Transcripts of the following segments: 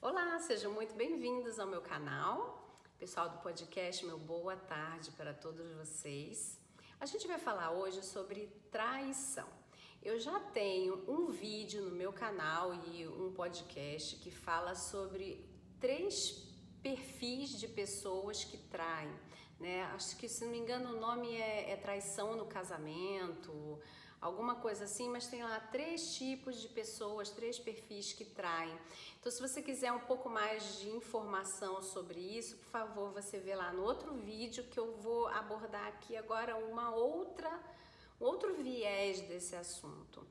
Olá, sejam muito bem-vindos ao meu canal. Pessoal do podcast, meu boa tarde para todos vocês. A gente vai falar hoje sobre traição. Eu já tenho um vídeo no meu canal e um podcast que fala sobre três perfis de pessoas que traem, né? Acho que se não me engano o nome é, é traição no casamento, alguma coisa assim, mas tem lá três tipos de pessoas, três perfis que traem. Então, se você quiser um pouco mais de informação sobre isso, por favor, você vê lá no outro vídeo que eu vou abordar aqui agora uma outra, um outro viés desse assunto.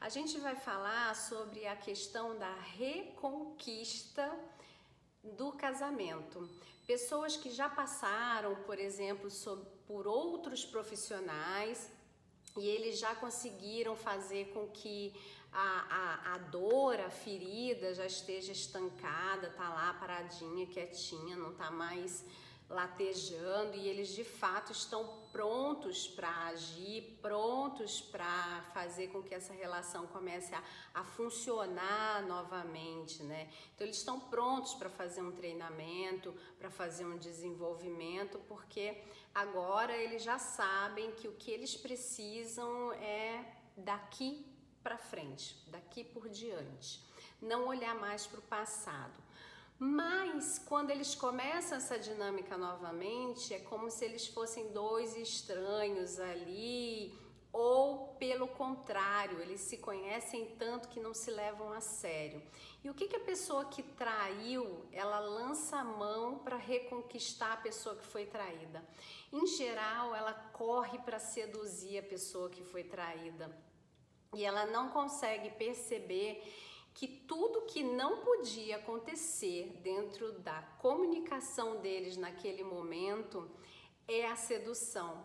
A gente vai falar sobre a questão da reconquista do casamento. Pessoas que já passaram, por exemplo, por outros profissionais e eles já conseguiram fazer com que a, a, a dor, a ferida já esteja estancada, tá lá paradinha, quietinha, não tá mais latejando e eles de fato estão prontos para agir, prontos para fazer com que essa relação comece a, a funcionar novamente, né? Então eles estão prontos para fazer um treinamento, para fazer um desenvolvimento, porque agora eles já sabem que o que eles precisam é daqui para frente, daqui por diante, não olhar mais para o passado. Mas quando eles começam essa dinâmica novamente, é como se eles fossem dois estranhos ali, ou pelo contrário, eles se conhecem tanto que não se levam a sério. E o que, que a pessoa que traiu, ela lança a mão para reconquistar a pessoa que foi traída? Em geral, ela corre para seduzir a pessoa que foi traída. E ela não consegue perceber que tudo que não podia acontecer dentro da comunicação deles naquele momento é a sedução.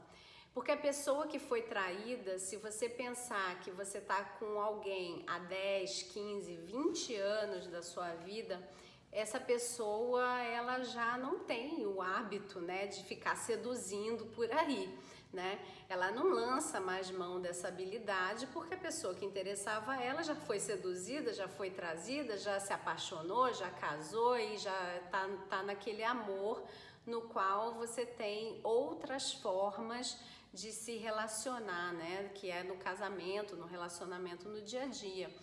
Porque a pessoa que foi traída, se você pensar que você está com alguém há 10, 15, 20 anos da sua vida, essa pessoa ela já não tem o hábito né, de ficar seduzindo por aí né? Ela não lança mais mão dessa habilidade porque a pessoa que interessava a ela já foi seduzida, já foi trazida, já se apaixonou, já casou e já tá, tá naquele amor no qual você tem outras formas de se relacionar, né? Que é no casamento, no relacionamento no dia a dia.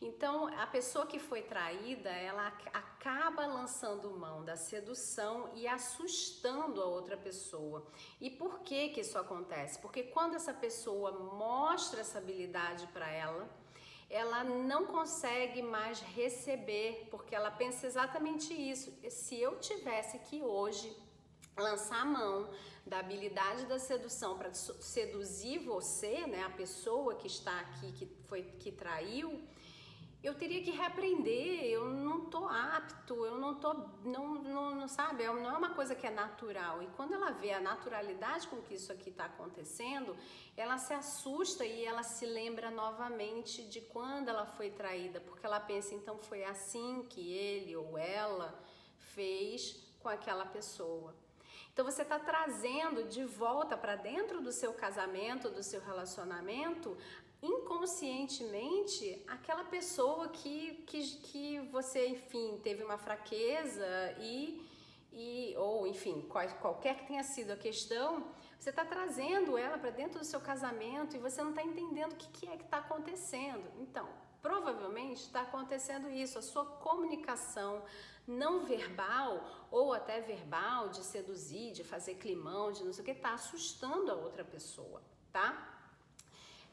Então, a pessoa que foi traída, ela acaba lançando mão da sedução e assustando a outra pessoa. E por que que isso acontece? Porque quando essa pessoa mostra essa habilidade para ela, ela não consegue mais receber, porque ela pensa exatamente isso. Se eu tivesse que hoje lançar a mão da habilidade da sedução para seduzir você, né, a pessoa que está aqui que foi que traiu, eu teria que reaprender, eu não tô apto, eu não tô, não, não, não sabe, é não é uma coisa que é natural. E quando ela vê a naturalidade com que isso aqui está acontecendo, ela se assusta e ela se lembra novamente de quando ela foi traída, porque ela pensa, então foi assim que ele ou ela fez com aquela pessoa. Então você está trazendo de volta para dentro do seu casamento, do seu relacionamento, inconscientemente aquela pessoa que, que, que você, enfim, teve uma fraqueza e, e ou enfim, qual, qualquer que tenha sido a questão, você está trazendo ela para dentro do seu casamento e você não está entendendo o que, que é que está acontecendo. Então, provavelmente está acontecendo isso, a sua comunicação não verbal ou até verbal de seduzir, de fazer climão, de não sei o que, está assustando a outra pessoa, tá?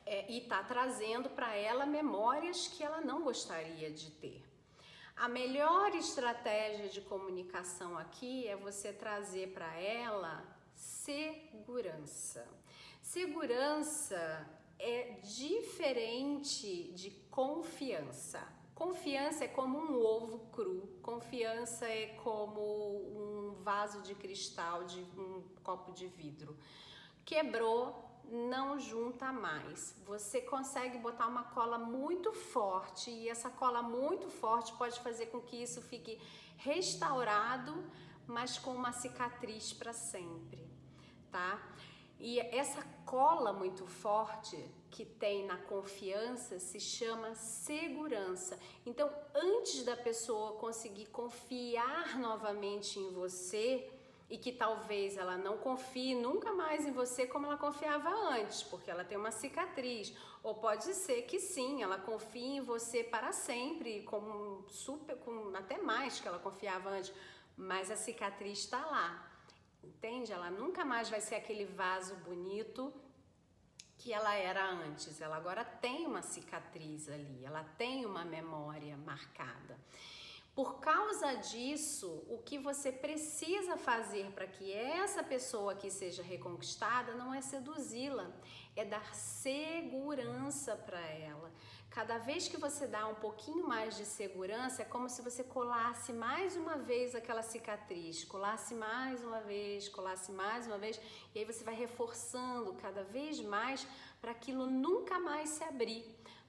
É, e está trazendo para ela memórias que ela não gostaria de ter. A melhor estratégia de comunicação aqui é você trazer para ela segurança. Segurança é diferente de confiança. Confiança é como um ovo cru, confiança é como um vaso de cristal, de um copo de vidro. Quebrou, não junta mais. Você consegue botar uma cola muito forte e essa cola muito forte pode fazer com que isso fique restaurado, mas com uma cicatriz para sempre, tá? E essa cola muito forte que tem na confiança se chama segurança. Então, antes da pessoa conseguir confiar novamente em você, e que talvez ela não confie nunca mais em você como ela confiava antes, porque ela tem uma cicatriz. Ou pode ser que sim, ela confie em você para sempre, como super, com até mais que ela confiava antes, mas a cicatriz está lá. Entende? Ela nunca mais vai ser aquele vaso bonito que ela era antes. Ela agora tem uma cicatriz ali, ela tem uma memória marcada. Por causa disso, o que você precisa fazer para que essa pessoa aqui seja reconquistada não é seduzi-la, é dar segurança para ela. Cada vez que você dá um pouquinho mais de segurança, é como se você colasse mais uma vez aquela cicatriz, colasse mais uma vez, colasse mais uma vez, e aí você vai reforçando cada vez mais para aquilo nunca mais se abrir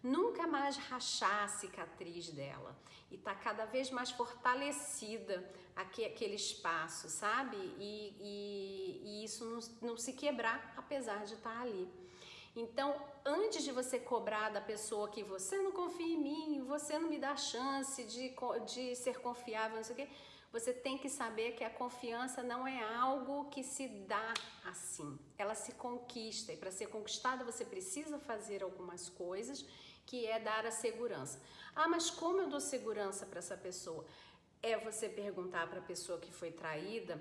nunca mais rachar a cicatriz dela e tá cada vez mais fortalecida aquele espaço, sabe? E, e, e isso não, não, se quebrar apesar de estar tá ali. Então, antes de você cobrar da pessoa que você não confia em mim, você não me dá chance de, de ser confiável, não sei o quê, você tem que saber que a confiança não é algo que se dá assim, ela se conquista e para ser conquistada você precisa fazer algumas coisas que é dar a segurança. Ah, mas como eu dou segurança para essa pessoa? É você perguntar para a pessoa que foi traída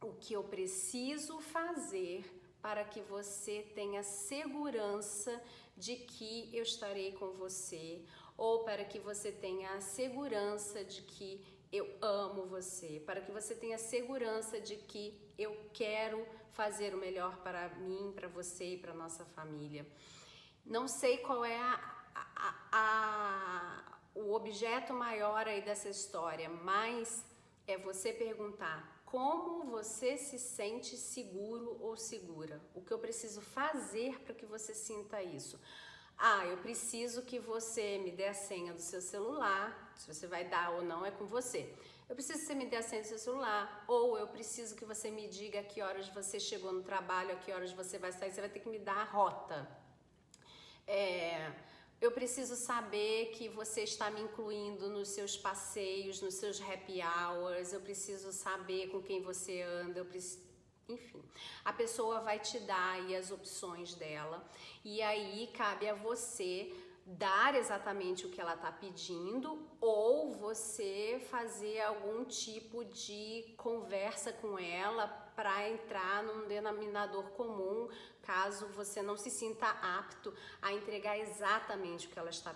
o que eu preciso fazer para que você tenha segurança de que eu estarei com você, ou para que você tenha a segurança de que eu amo você, para que você tenha segurança de que eu quero fazer o melhor para mim, para você e para nossa família. Não sei qual é a, a, o objeto maior aí dessa história, mas é você perguntar como você se sente seguro ou segura. O que eu preciso fazer para que você sinta isso? Ah, eu preciso que você me dê a senha do seu celular. Se você vai dar ou não é com você. Eu preciso que você me dê a senha do seu celular. Ou eu preciso que você me diga a que horas você chegou no trabalho, a que horas você vai sair. Você vai ter que me dar a rota. É, eu preciso saber que você está me incluindo nos seus passeios, nos seus happy hours. Eu preciso saber com quem você anda. Eu. Enfim, a pessoa vai te dar aí as opções dela e aí cabe a você dar exatamente o que ela está pedindo ou você fazer algum tipo de conversa com ela para entrar num denominador comum, caso você não se sinta apto a entregar exatamente o que ela está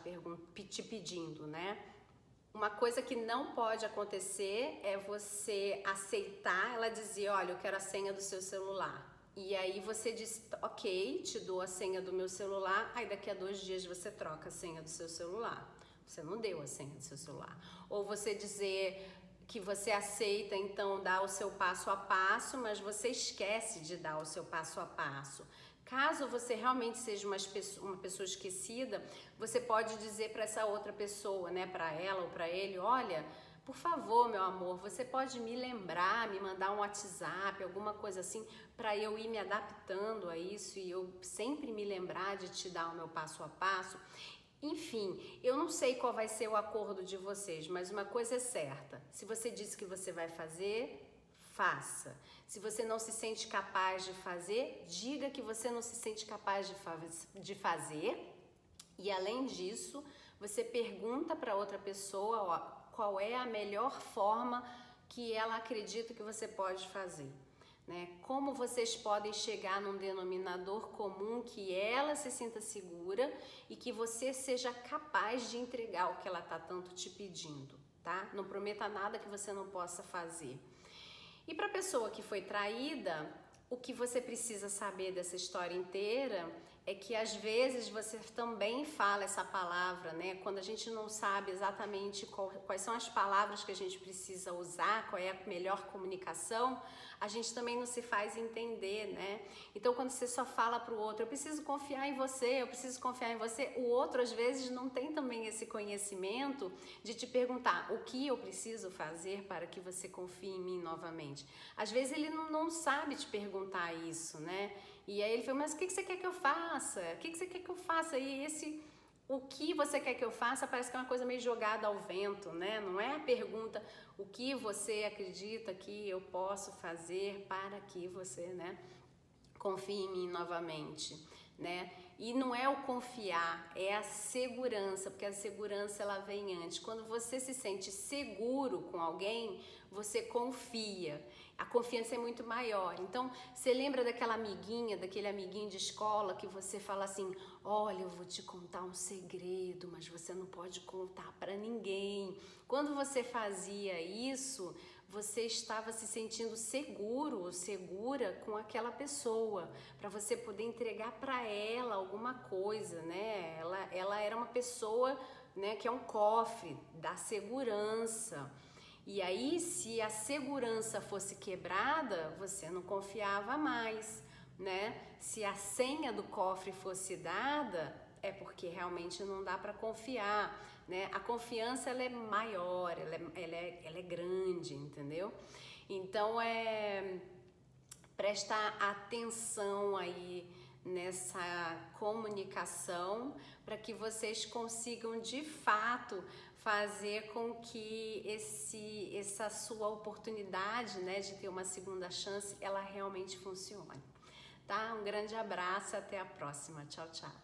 te pedindo, né? Uma coisa que não pode acontecer é você aceitar ela dizer, olha, eu quero a senha do seu celular. E aí você diz, ok, te dou a senha do meu celular, aí daqui a dois dias você troca a senha do seu celular. Você não deu a senha do seu celular. Ou você dizer que você aceita então dar o seu passo a passo, mas você esquece de dar o seu passo a passo. Caso você realmente seja uma, uma pessoa esquecida, você pode dizer para essa outra pessoa, né, para ela ou para ele, olha, por favor, meu amor, você pode me lembrar, me mandar um WhatsApp, alguma coisa assim, para eu ir me adaptando a isso e eu sempre me lembrar de te dar o meu passo a passo. Enfim, eu não sei qual vai ser o acordo de vocês, mas uma coisa é certa: se você disse que você vai fazer, faça. Se você não se sente capaz de fazer, diga que você não se sente capaz de, fa de fazer. E além disso, você pergunta para outra pessoa ó, qual é a melhor forma que ela acredita que você pode fazer. Né? Como vocês podem chegar num denominador comum que ela se sinta segura e que você seja capaz de entregar o que ela está tanto te pedindo, tá? Não prometa nada que você não possa fazer. E para a pessoa que foi traída, o que você precisa saber dessa história inteira é que às vezes você também fala essa palavra, né? Quando a gente não sabe exatamente qual, quais são as palavras que a gente precisa usar, qual é a melhor comunicação, a gente também não se faz entender, né? Então, quando você só fala para o outro, eu preciso confiar em você, eu preciso confiar em você, o outro às vezes não tem também esse conhecimento de te perguntar o que eu preciso fazer para que você confie em mim novamente. Às vezes ele não, não sabe te perguntar isso, né? E aí ele falou, mas o que, que você quer que eu faça? O que, que você quer que eu faça? E esse o que você quer que eu faça parece que é uma coisa meio jogada ao vento, né? Não é a pergunta o que você acredita que eu posso fazer para que você, né, confie em mim novamente, né? E não é o confiar, é a segurança, porque a segurança ela vem antes. Quando você se sente seguro com alguém, você confia. A confiança é muito maior. Então, você lembra daquela amiguinha, daquele amiguinho de escola que você fala assim: "Olha, eu vou te contar um segredo, mas você não pode contar para ninguém". Quando você fazia isso, você estava se sentindo seguro ou segura com aquela pessoa, para você poder entregar para ela alguma coisa, né? Ela, ela era uma pessoa, né, que é um cofre da segurança. E aí, se a segurança fosse quebrada, você não confiava mais, né? Se a senha do cofre fosse dada, é porque realmente não dá para confiar né? A confiança ela é maior, ela é, ela é, ela é grande, entendeu? Então é prestar atenção aí nessa comunicação para que vocês consigam de fato fazer com que esse essa sua oportunidade, né, de ter uma segunda chance, ela realmente funcione. Tá? Um grande abraço, até a próxima. Tchau, tchau.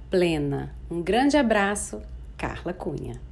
plena. Um grande abraço, Carla Cunha.